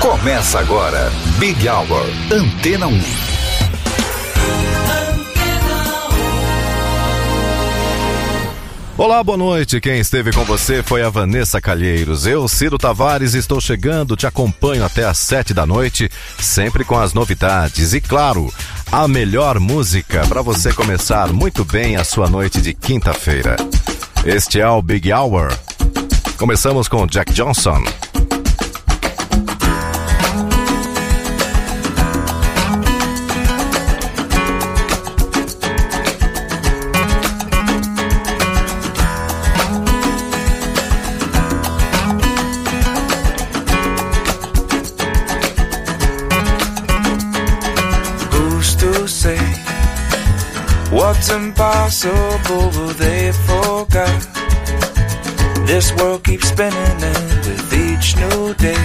Começa agora, Big Hour, Antena 1. Olá, boa noite. Quem esteve com você foi a Vanessa Calheiros. Eu, Ciro Tavares, estou chegando, te acompanho até às sete da noite, sempre com as novidades e, claro, a melhor música para você começar muito bem a sua noite de quinta-feira. Este é o Big Hour. Começamos com Jack Johnson. Impossible they forget? This world keeps spinning and with each new day.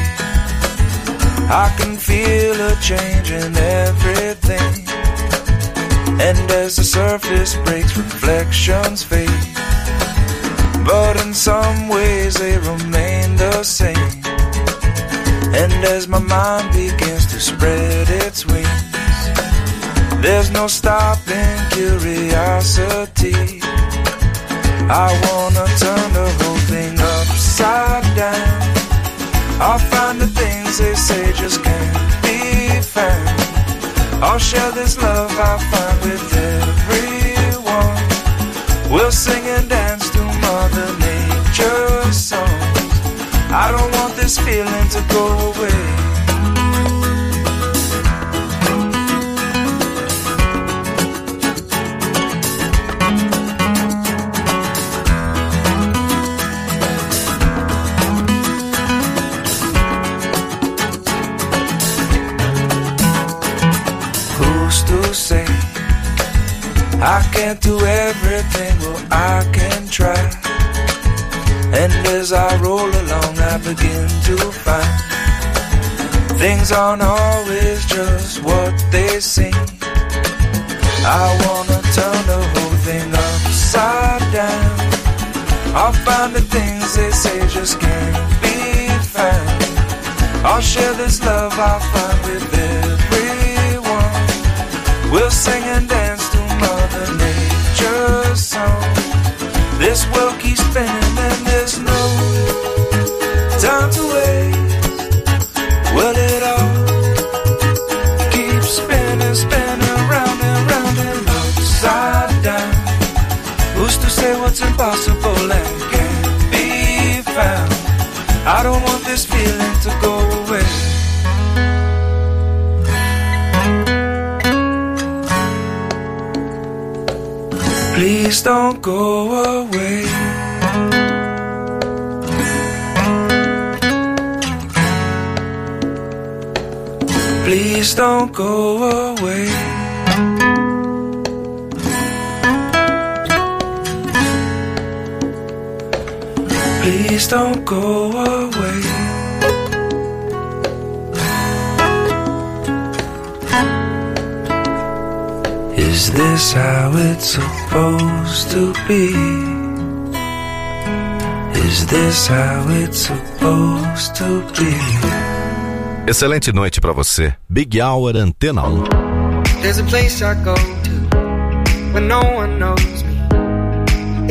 I can feel a change in everything. And as the surface breaks reflections fade. But in some ways they remain the same. And as my mind begins to spread its wings there's no stopping curiosity. I wanna turn the whole thing upside down. I'll find the things they say just can't be found. I'll share this love I find with everyone. We'll sing and dance to Mother Nature's songs. I don't want this feeling to go away. Can't do everything, well, I can try. And as I roll along, I begin to find things aren't always just what they seem. I wanna turn the whole thing upside down. I'll find the things they say just can't be found. I'll share this love I find with everyone. We'll sing and dance Mother Nature's song. This world keeps spinning and there's no time to waste. Well, it all keeps spinning, spinning round and round and upside down. Who's to say what's impossible and can't be found? I don't want this feeling to go Please don't go away. Please don't go away. Please don't go away. Is this how it's supposed to be? Is this how it's supposed to be? Excelente noite para você. Big Hour Antena 1. There's a place I go to when no one knows me.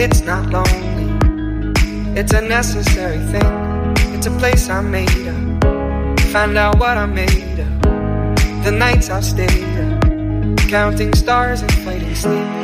It's not lonely. It's a necessary thing. It's a place I made up. Find out what I made of. The nights I've stayed up counting stars and fighting sleep.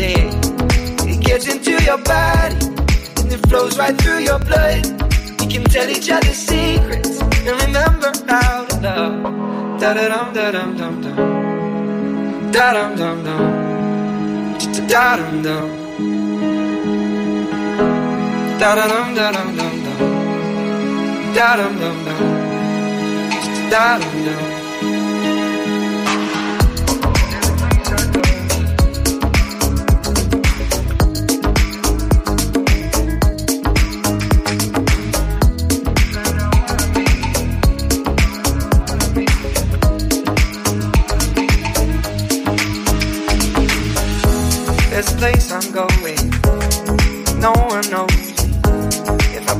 day. It gets into your body and it flows right through your blood. We can tell each other secrets and remember how to love. Da da dum da dum dum dum. Da dum dum dum. Da dum dum. Da dum dum dum dum dum. Da dum dum dum. da dum dum.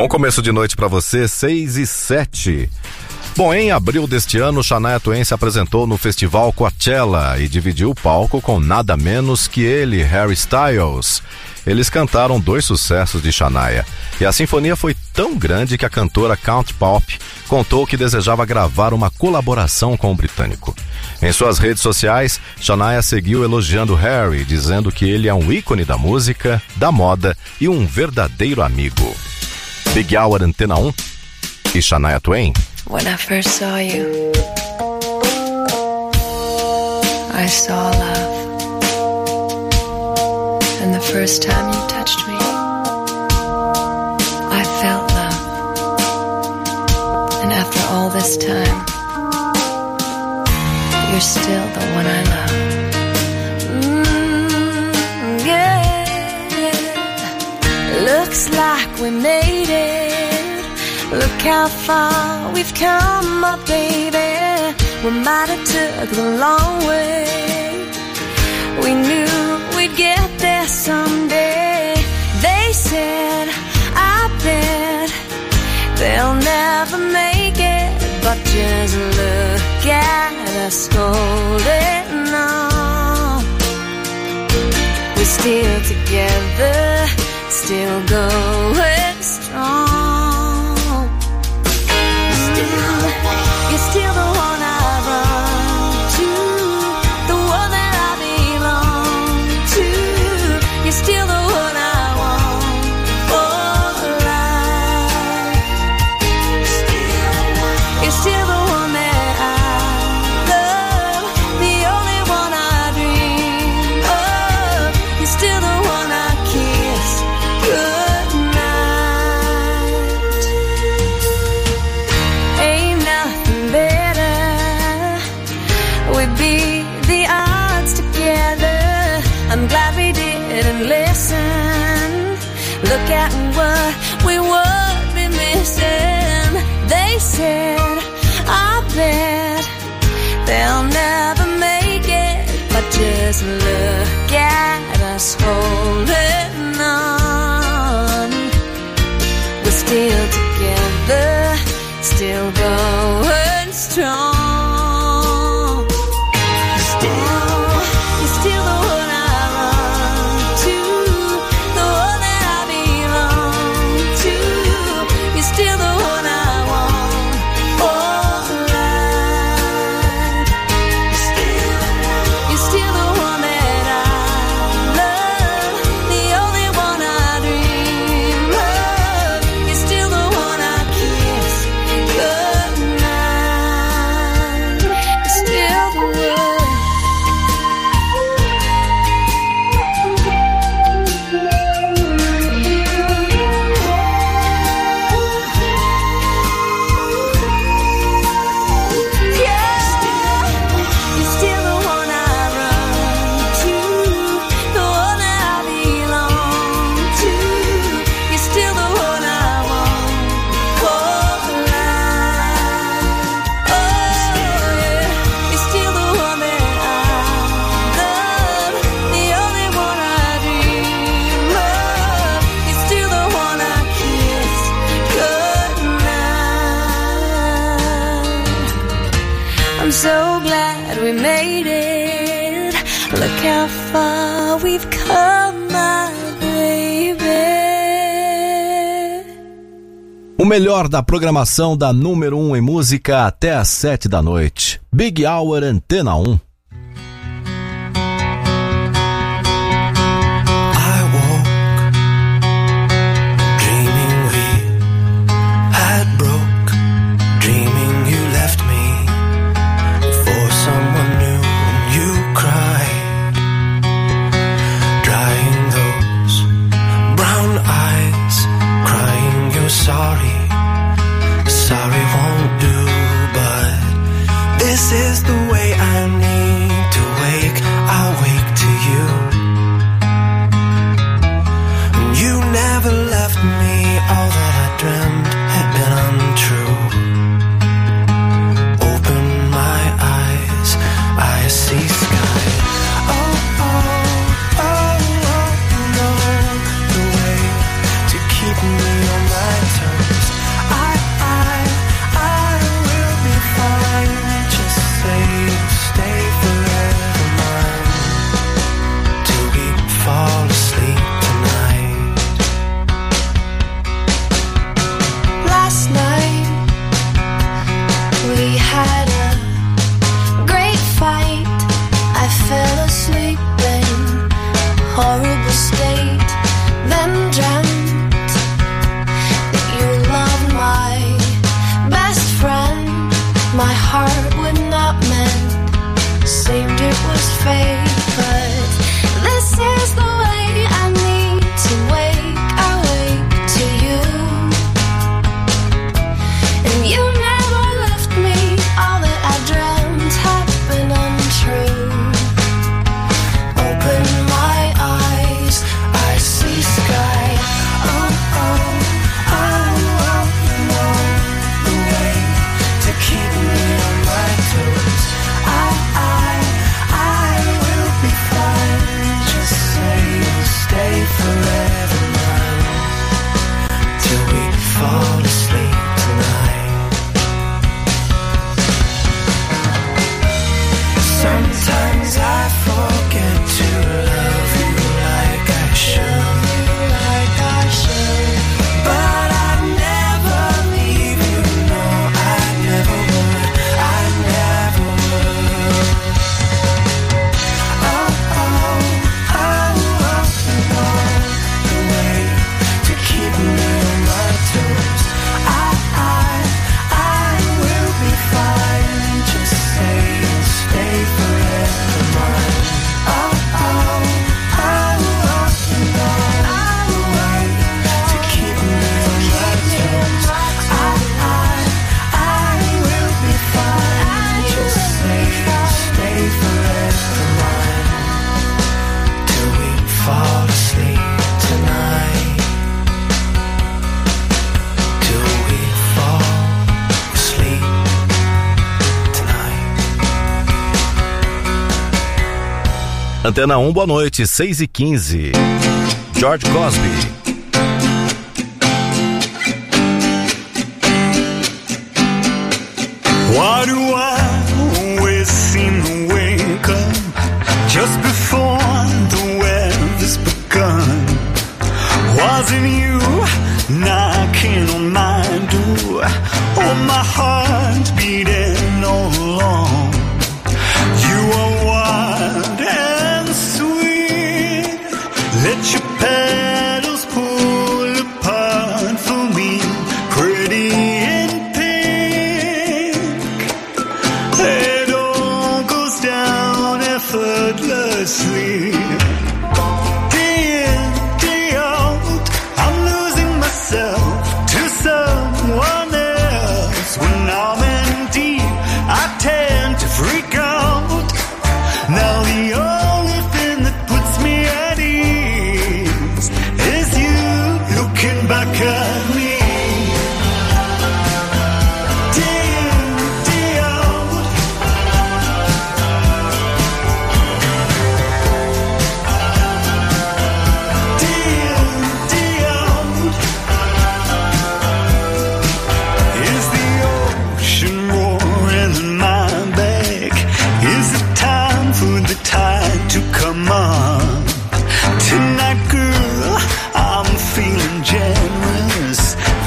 Bom começo de noite para você, 6 e 7. Bom, em abril deste ano, Shania Twain se apresentou no festival Coachella e dividiu o palco com nada menos que ele, Harry Styles. Eles cantaram dois sucessos de Shania, e a sinfonia foi tão grande que a cantora Count Pop contou que desejava gravar uma colaboração com o britânico. Em suas redes sociais, Shania seguiu elogiando Harry, dizendo que ele é um ícone da música, da moda e um verdadeiro amigo. Big Hour Antena 1 e Shania Twain. When I first saw you, I saw love. And the first time you touched me, I felt love. And after all this time, you're still the one I love. Looks like we made it. Look how far we've come, my baby. We might have took the long way. We knew we'd get there someday. They said, I bet they'll never make it. But just look at us holding on. We're still together, still going melhor da programação da número 1 um em música até às 7 da noite. Big Hour Antena 1. Antena 1, boa noite, 6 e 15. George Cosby. Why do I always seem to wake up just before the weather's begun? Wasn't you?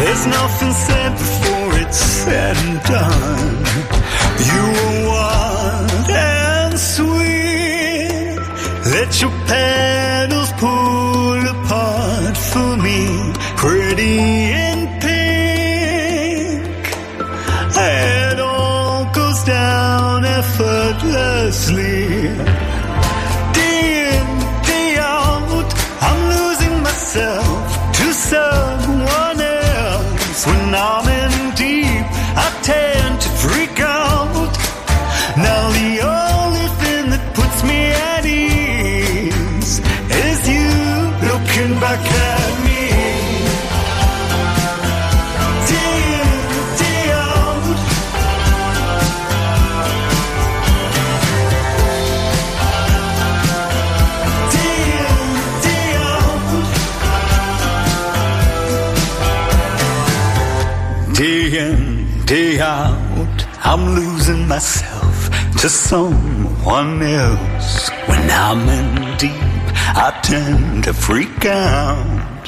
There's nothing said before it's said and done. You were wild and sweet. Let your past day out, I'm losing myself to someone else. When I'm in deep, I tend to freak out.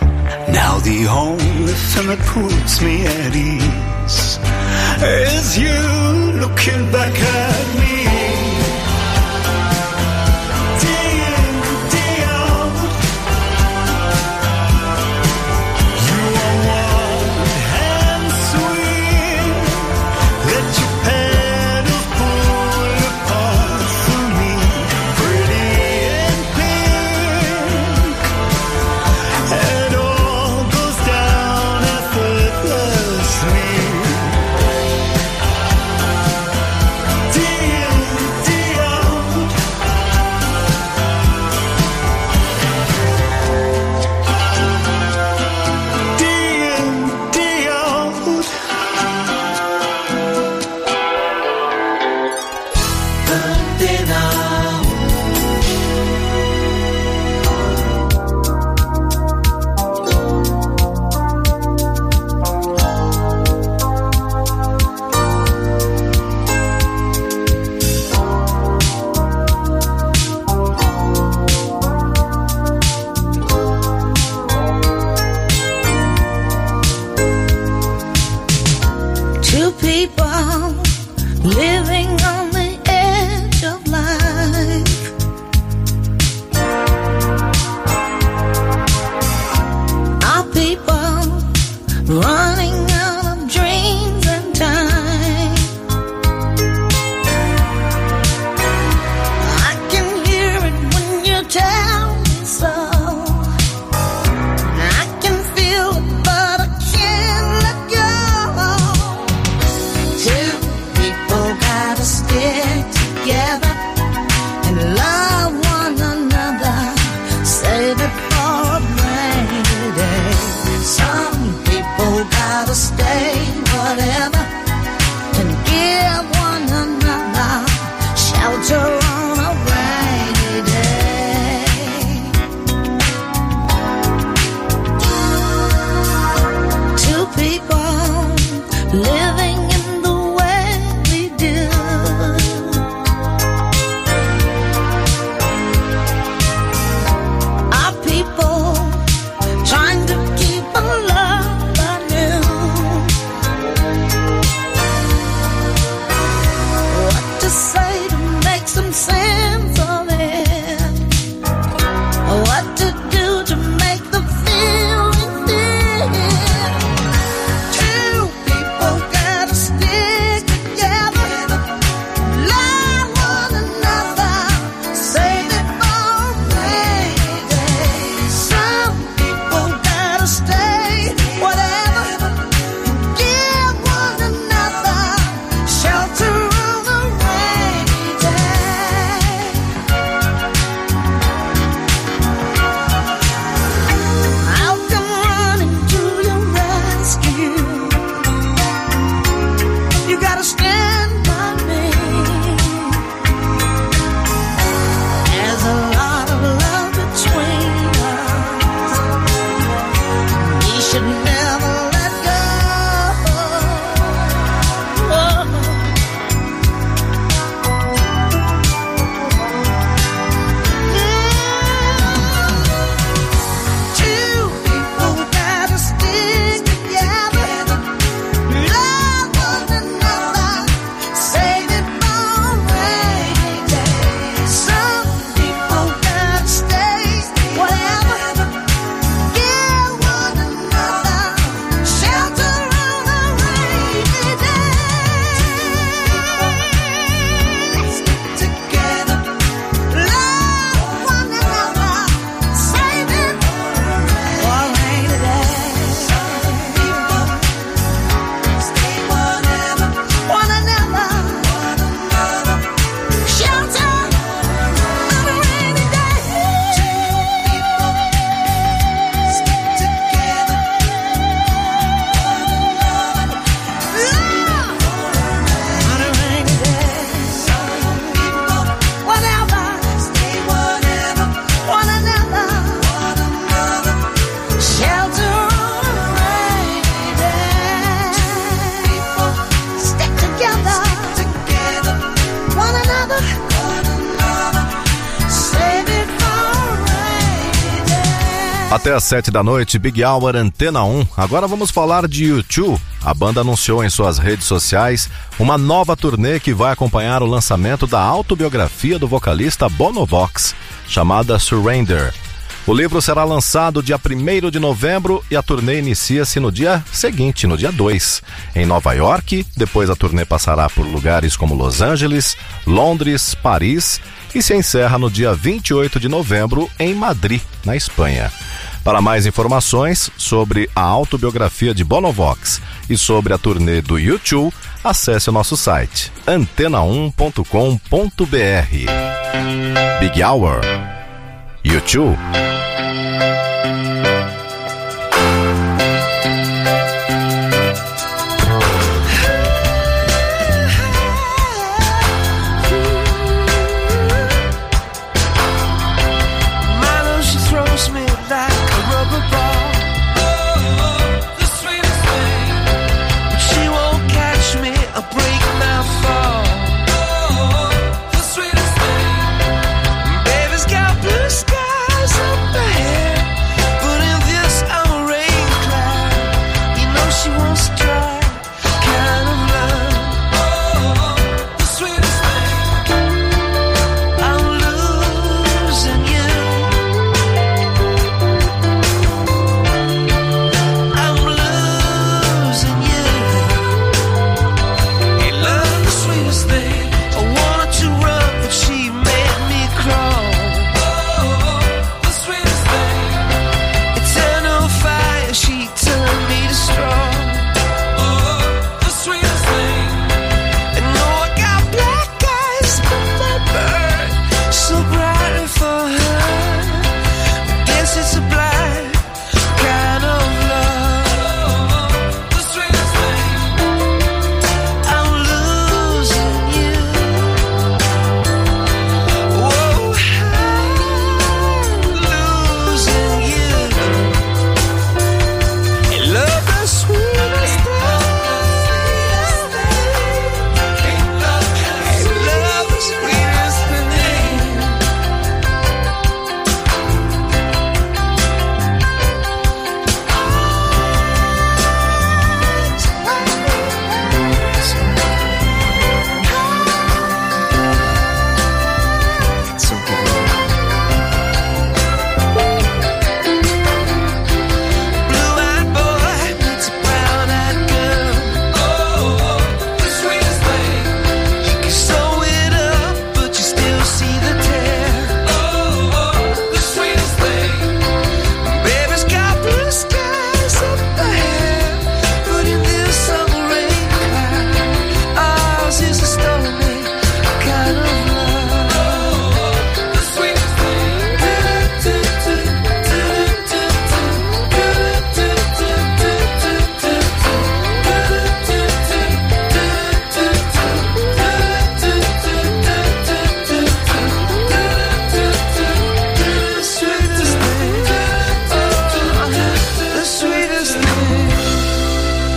Now the only thing that puts me at ease is you looking back at me. até às 7 da noite, Big Hour Antena 1. Agora vamos falar de YouTube. A banda anunciou em suas redes sociais uma nova turnê que vai acompanhar o lançamento da autobiografia do vocalista Bonovox, chamada Surrender. O livro será lançado dia 1 de novembro e a turnê inicia-se no dia seguinte, no dia 2, em Nova York. Depois a turnê passará por lugares como Los Angeles, Londres, Paris e se encerra no dia 28 de novembro em Madrid, na Espanha. Para mais informações sobre a autobiografia de Bonovox e sobre a turnê do YouTube, acesse o nosso site antena1.com.br. Big Hour. YouTube.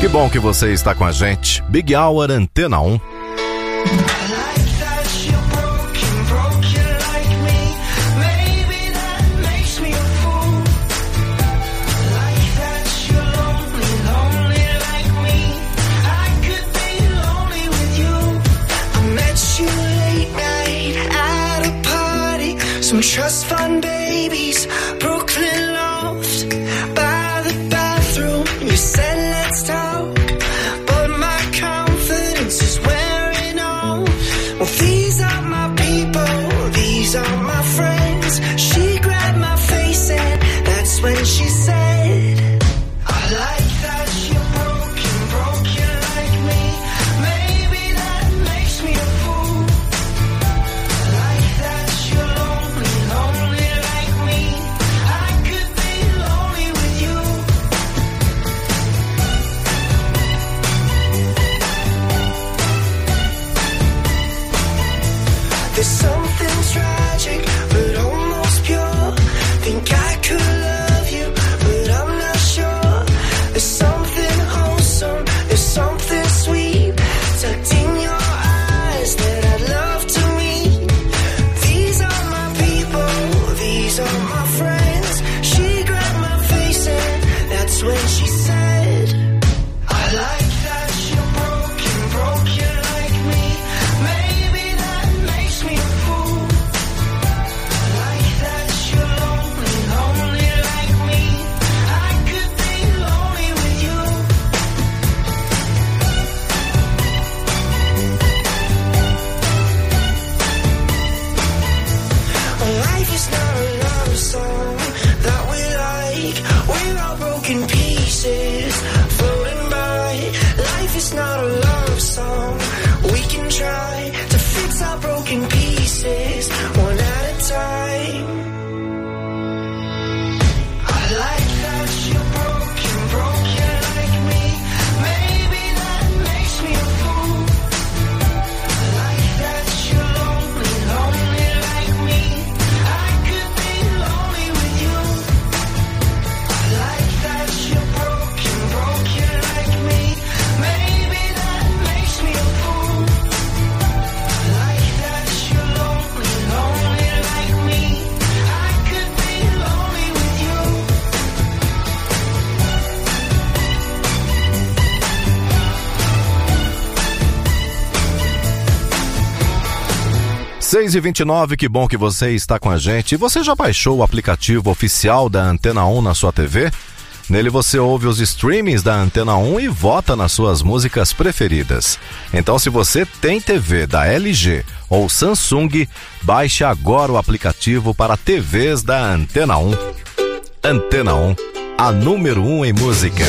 Que bom que você está com a gente. Big Hour Antena 1. 6 e 29 que bom que você está com a gente. Você já baixou o aplicativo oficial da Antena 1 na sua TV? Nele você ouve os streamings da Antena 1 e vota nas suas músicas preferidas. Então, se você tem TV da LG ou Samsung, baixe agora o aplicativo para TVs da Antena 1. Antena 1, a número 1 em música.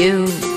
you.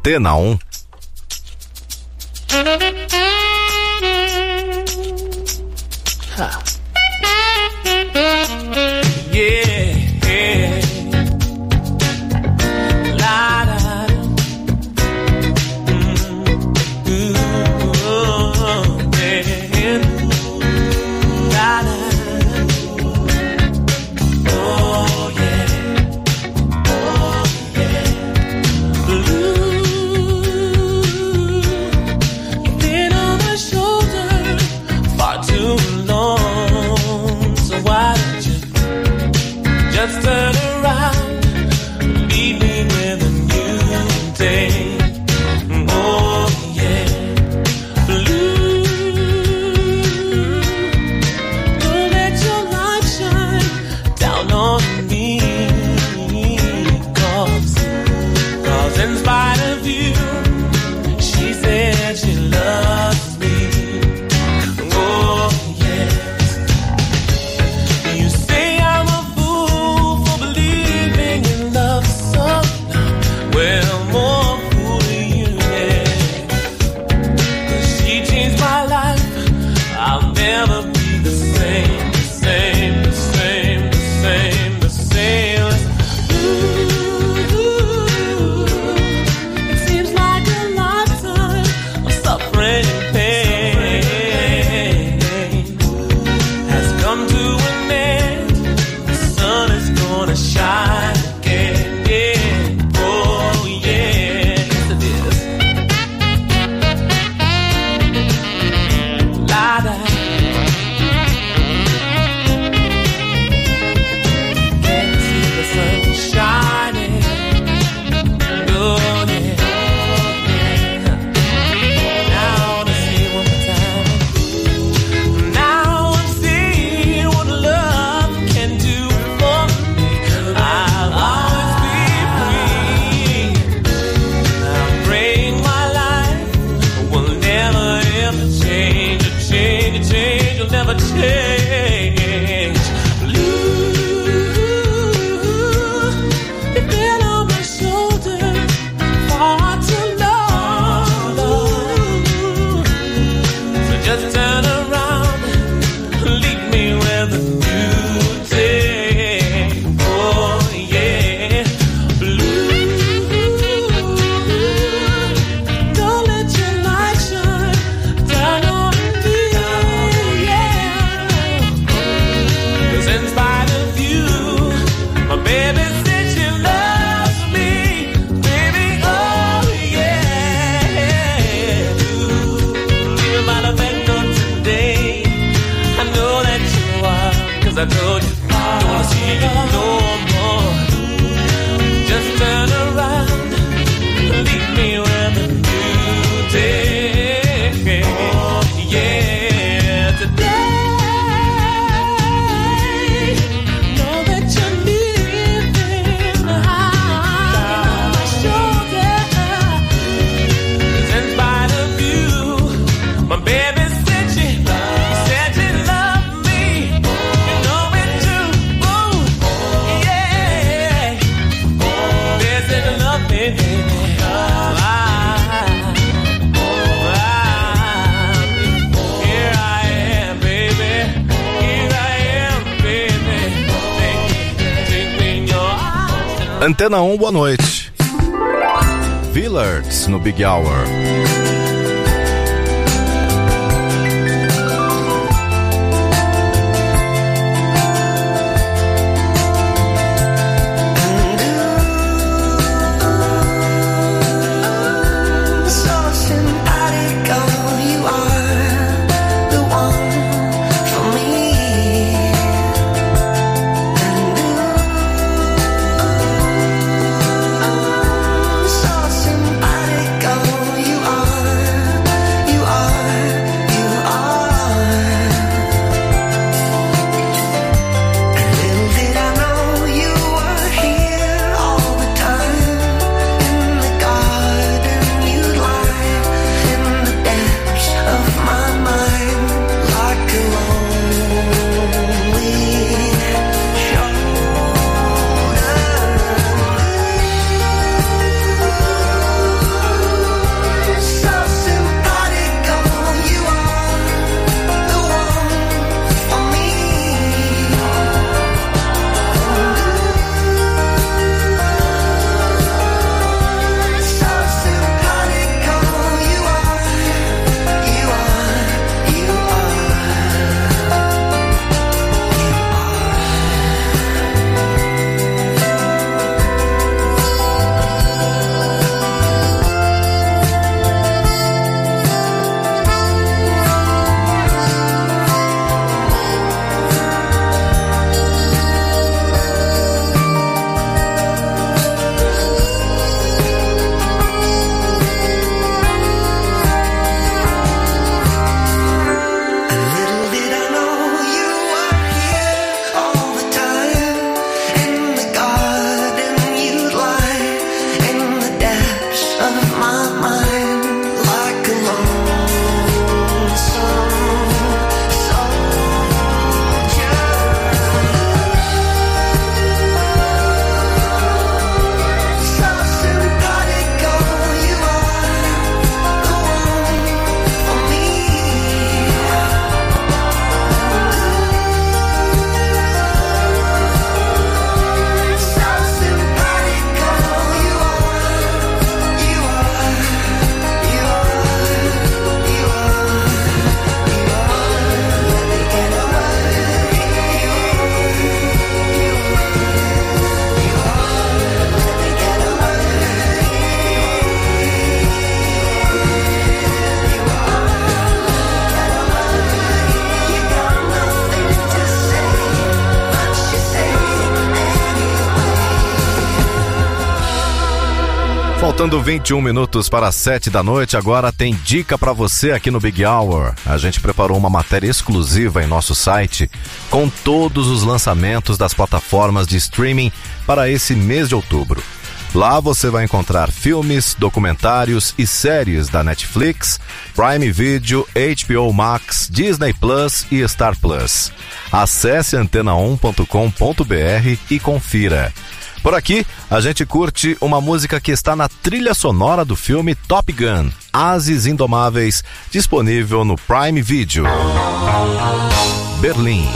Antena 1. Antena 1, boa noite. Villards no Big Hour. Faltando 21 minutos para 7 da noite, agora tem dica para você aqui no Big Hour. A gente preparou uma matéria exclusiva em nosso site com todos os lançamentos das plataformas de streaming para esse mês de outubro. Lá você vai encontrar filmes, documentários e séries da Netflix, Prime Video, HBO Max, Disney Plus e Star Plus. Acesse antena1.com.br e confira. Por aqui, a gente curte uma música que está na trilha sonora do filme Top Gun, Ases Indomáveis, disponível no Prime Video. Berlim.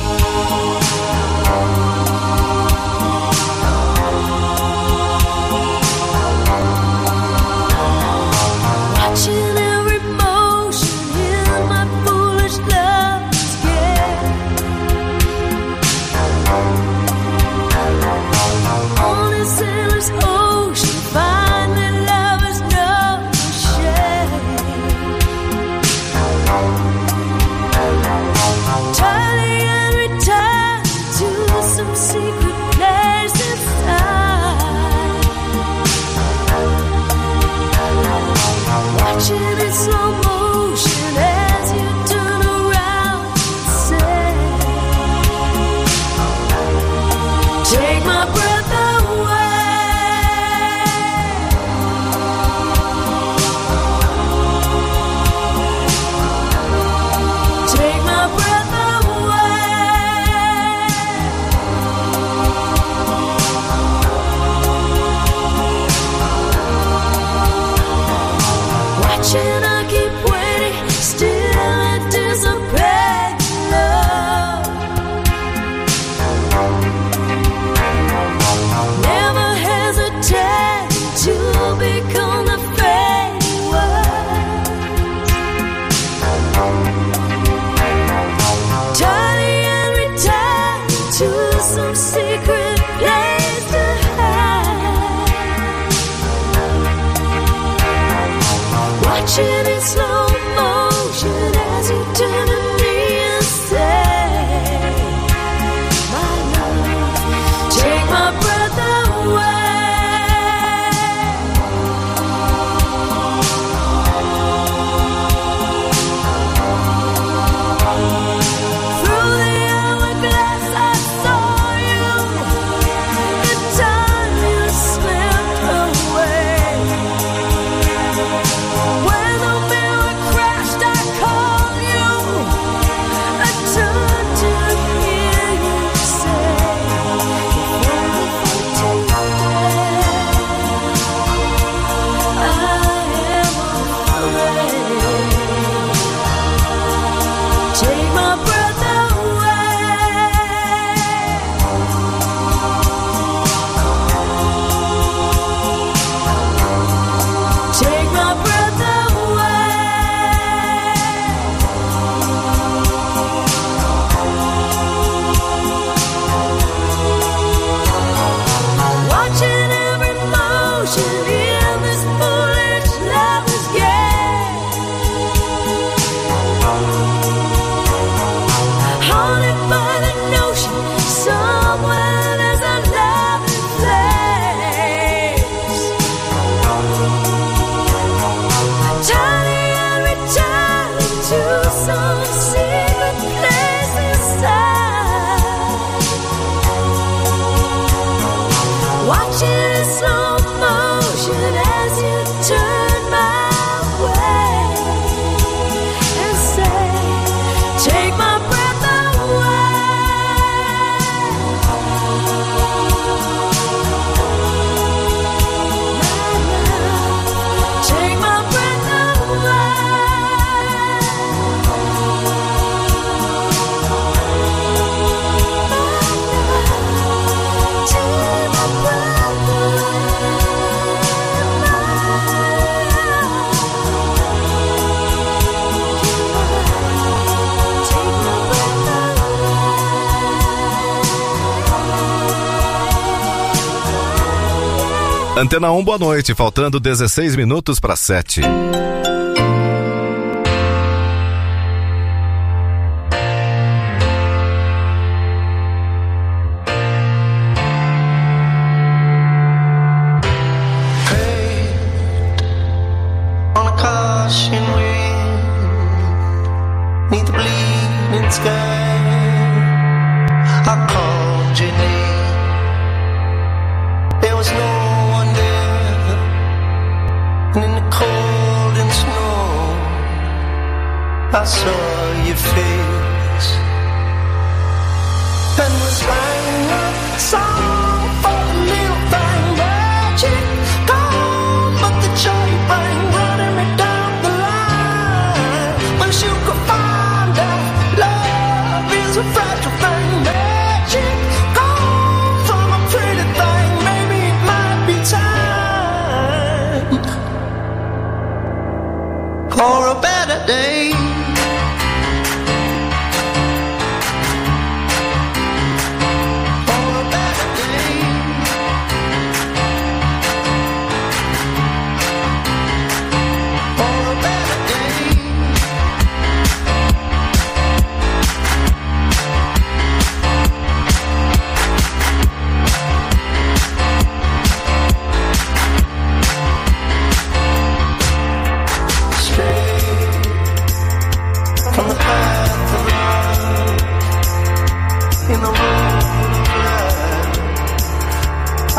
Antena 1, boa noite. Faltando 16 minutos para 7.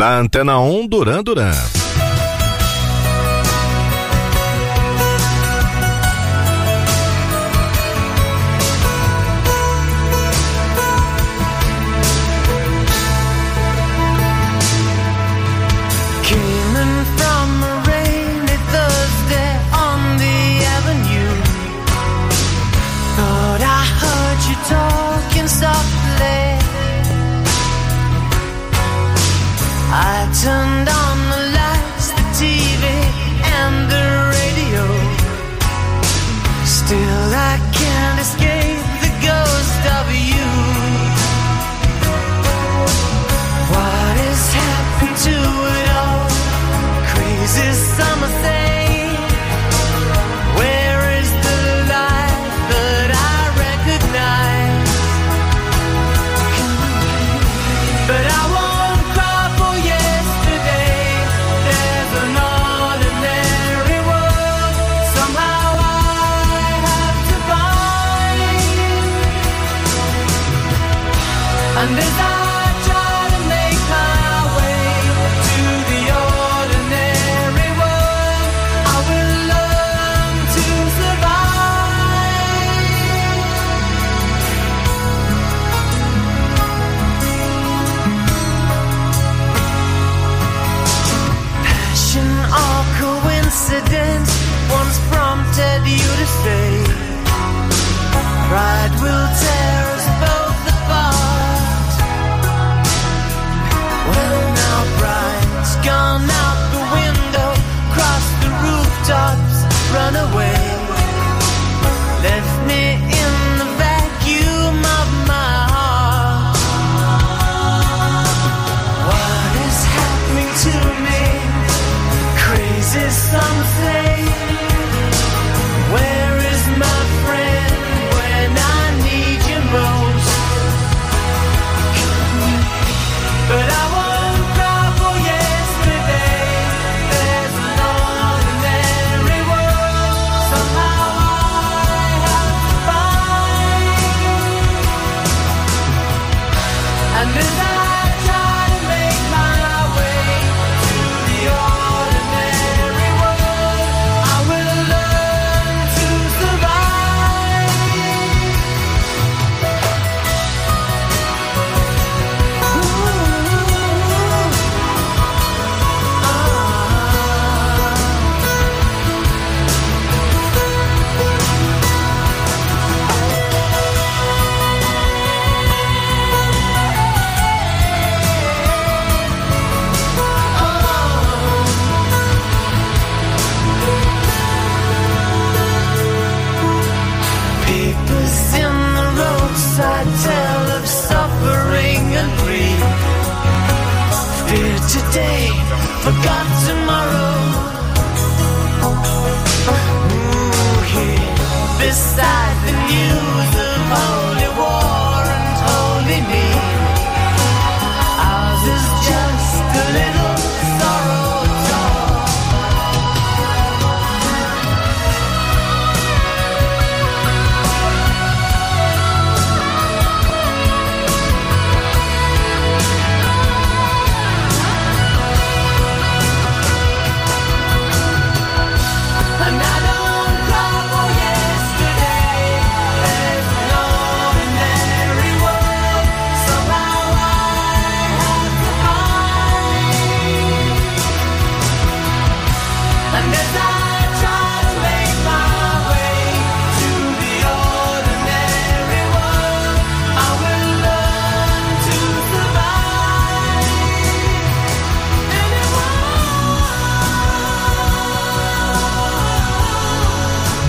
na Antena 1 Duran Duran.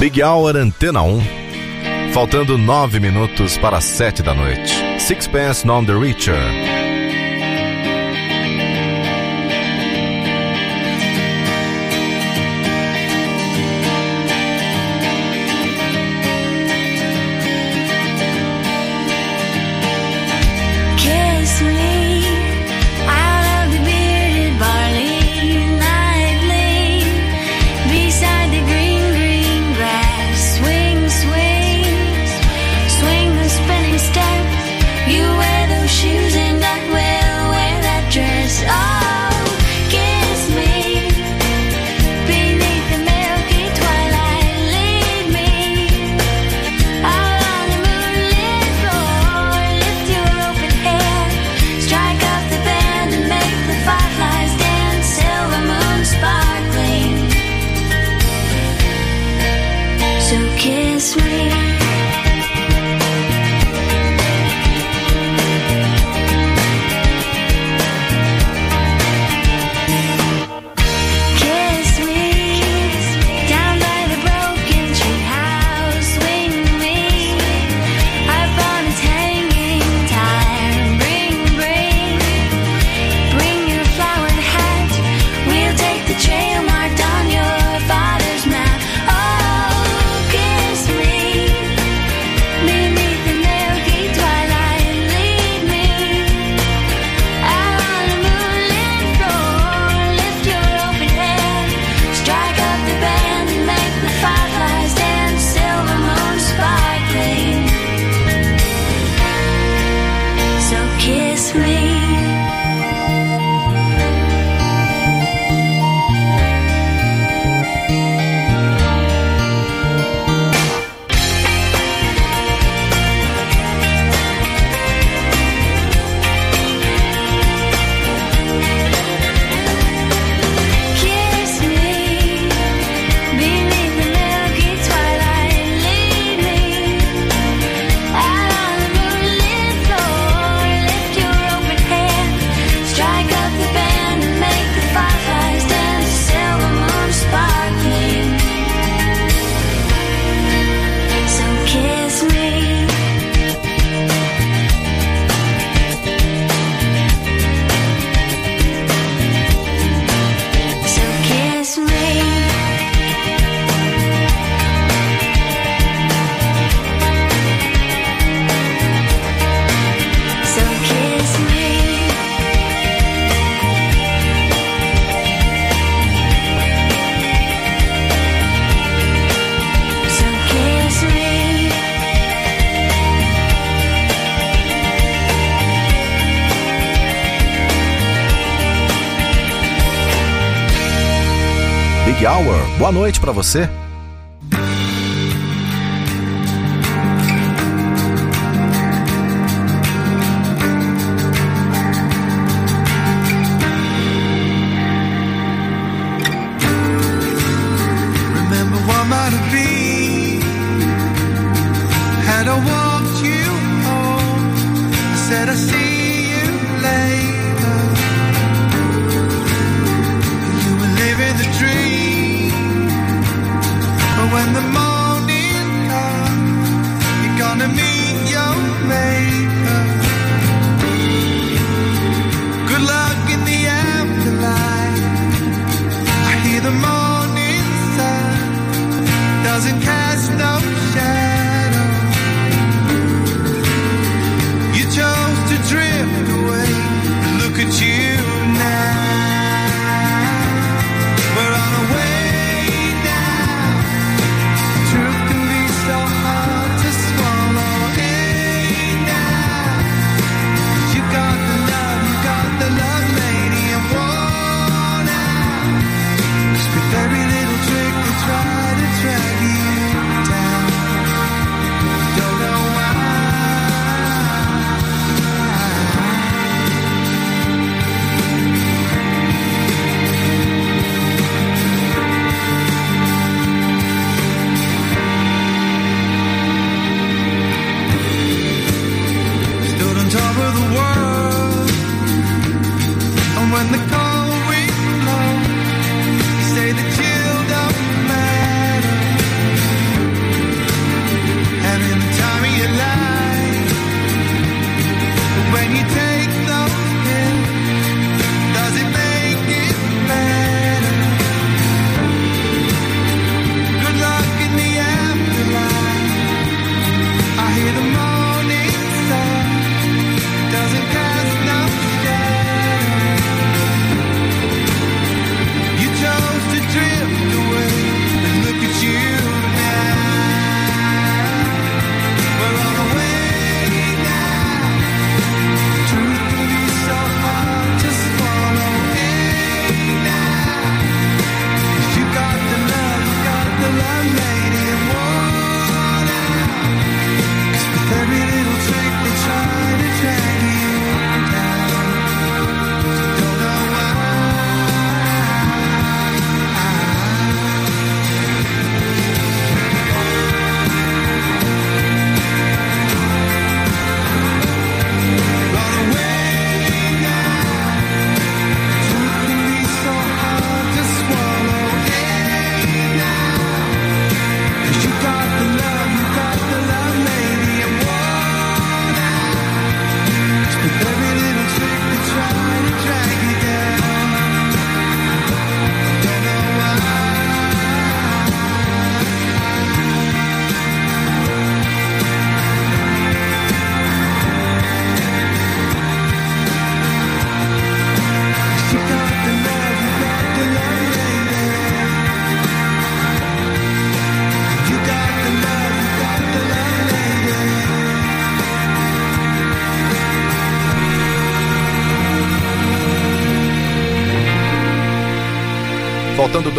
Big Hour Antena 1. Faltando nove minutos para sete da noite. Six Sixpence Non The Richer. para você? When the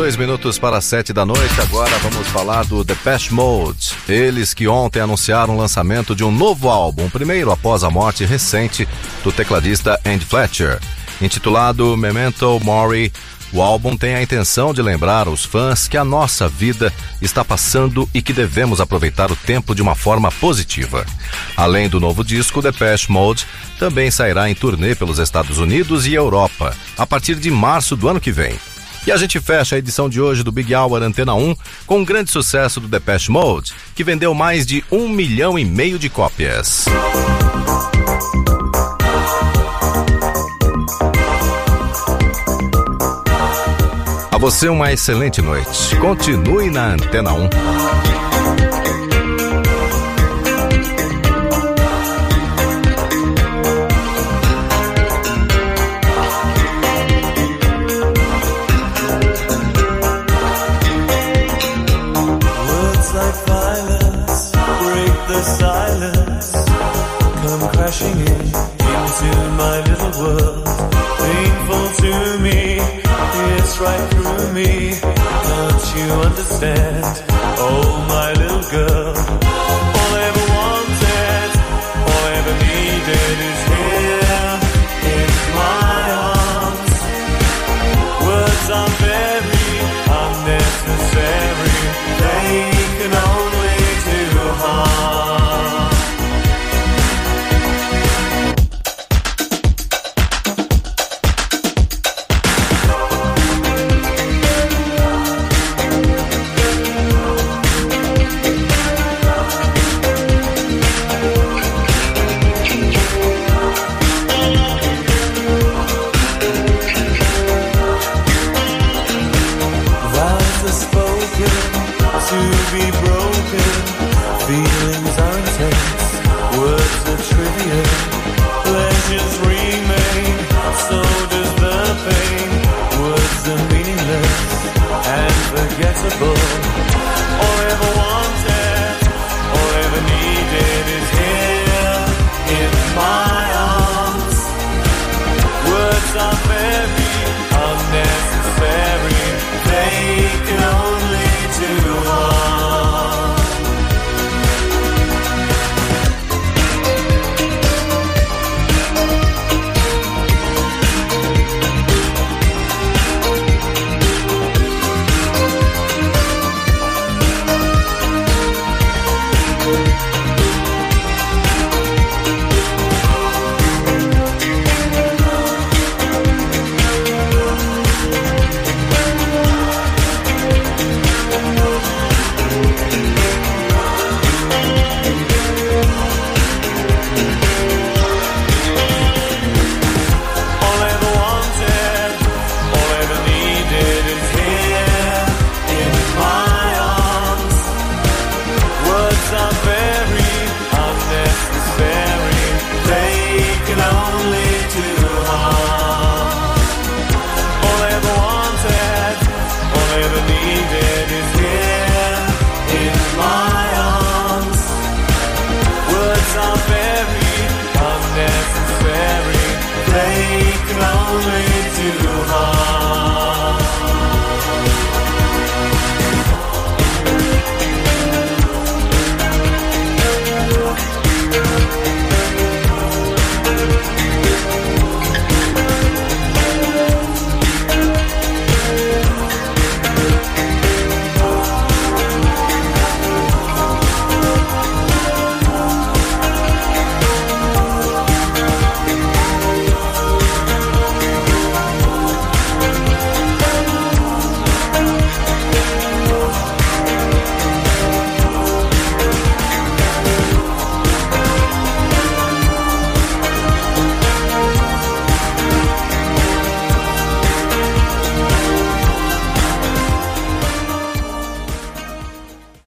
dois minutos para sete da noite, agora vamos falar do Depeche Mode. Eles que ontem anunciaram o lançamento de um novo álbum, primeiro após a morte recente do tecladista Andy Fletcher. Intitulado Memento Mori, o álbum tem a intenção de lembrar aos fãs que a nossa vida está passando e que devemos aproveitar o tempo de uma forma positiva. Além do novo disco, Depeche Mode também sairá em turnê pelos Estados Unidos e Europa, a partir de março do ano que vem. E a gente fecha a edição de hoje do Big Hour Antena 1 com um grande sucesso do Depeche Mode, que vendeu mais de um milhão e meio de cópias. A você uma excelente noite. Continue na Antena 1. Come crashing in into my little world. Painful to me, it's right through me. Don't you understand. Oh, my